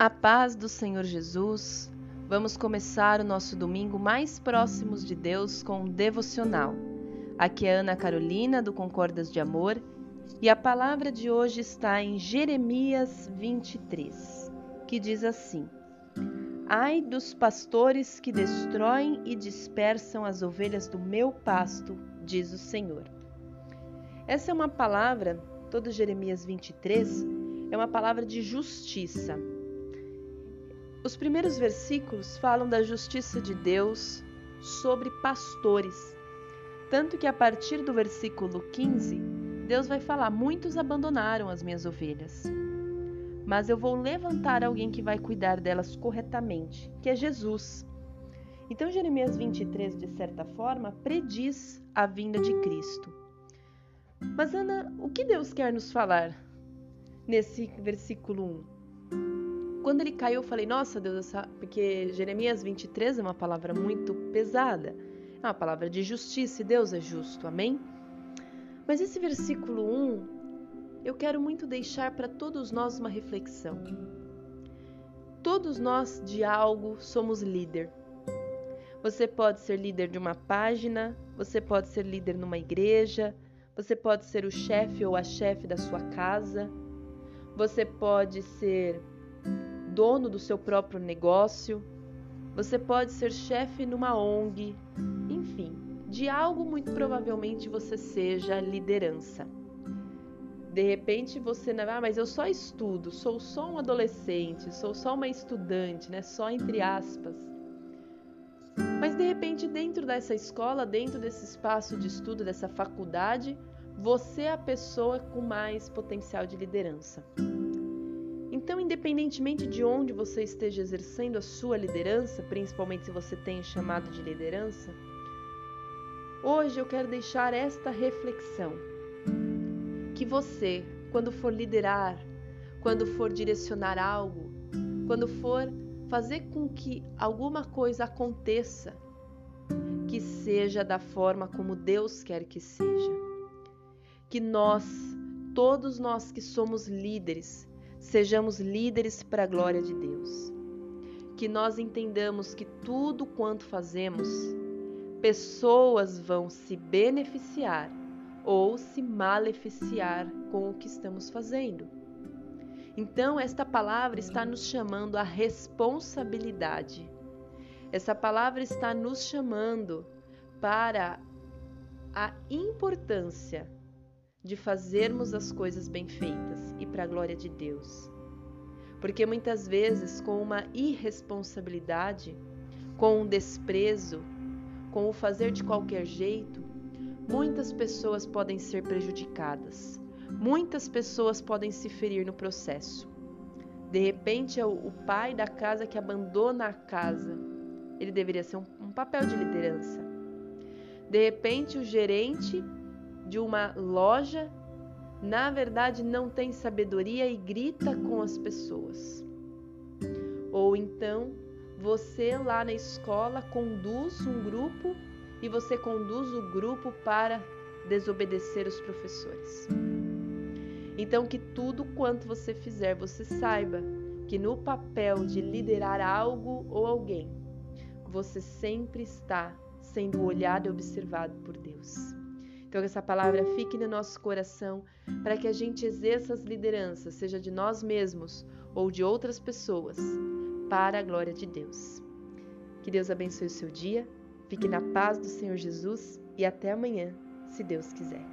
A paz do Senhor Jesus. Vamos começar o nosso domingo mais próximos de Deus com um devocional. Aqui é Ana Carolina do Concordas de Amor e a palavra de hoje está em Jeremias 23, que diz assim: Ai dos pastores que destroem e dispersam as ovelhas do meu pasto, diz o Senhor. Essa é uma palavra, todo Jeremias 23, é uma palavra de justiça os primeiros versículos falam da justiça de Deus sobre pastores. Tanto que a partir do versículo 15, Deus vai falar: Muitos abandonaram as minhas ovelhas, mas eu vou levantar alguém que vai cuidar delas corretamente, que é Jesus. Então, Jeremias 23, de certa forma, prediz a vinda de Cristo. Mas, Ana, o que Deus quer nos falar nesse versículo 1? Quando ele caiu, eu falei, nossa Deus, essa... porque Jeremias 23 é uma palavra muito pesada. É uma palavra de justiça e Deus é justo, amém? Mas esse versículo 1, eu quero muito deixar para todos nós uma reflexão. Todos nós de algo somos líder. Você pode ser líder de uma página, você pode ser líder numa igreja, você pode ser o chefe ou a chefe da sua casa, você pode ser dono do seu próprio negócio, você pode ser chefe numa ONG, enfim, de algo muito provavelmente você seja liderança. De repente você não, ah, mas eu só estudo, sou só um adolescente, sou só uma estudante, né? Só entre aspas. Mas de repente dentro dessa escola, dentro desse espaço de estudo, dessa faculdade, você é a pessoa com mais potencial de liderança. Independentemente de onde você esteja exercendo a sua liderança, principalmente se você tem chamado de liderança, hoje eu quero deixar esta reflexão: que você, quando for liderar, quando for direcionar algo, quando for fazer com que alguma coisa aconteça, que seja da forma como Deus quer que seja. Que nós, todos nós que somos líderes, sejamos líderes para a glória de Deus. Que nós entendamos que tudo quanto fazemos, pessoas vão se beneficiar ou se maleficiar com o que estamos fazendo. Então, esta palavra está nos chamando à responsabilidade. Essa palavra está nos chamando para a importância de fazermos as coisas bem feitas e para a glória de Deus. Porque muitas vezes, com uma irresponsabilidade, com um desprezo, com o fazer de qualquer jeito, muitas pessoas podem ser prejudicadas, muitas pessoas podem se ferir no processo. De repente, é o pai da casa que abandona a casa. Ele deveria ser um, papel de liderança. De repente, o gerente de uma loja, na verdade não tem sabedoria e grita com as pessoas. Ou então, você lá na escola conduz um grupo e você conduz o grupo para desobedecer os professores. Então, que tudo quanto você fizer, você saiba que no papel de liderar algo ou alguém, você sempre está sendo olhado e observado por Deus. Então, que essa palavra fique no nosso coração para que a gente exerça as lideranças, seja de nós mesmos ou de outras pessoas, para a glória de Deus. Que Deus abençoe o seu dia, fique na paz do Senhor Jesus e até amanhã, se Deus quiser.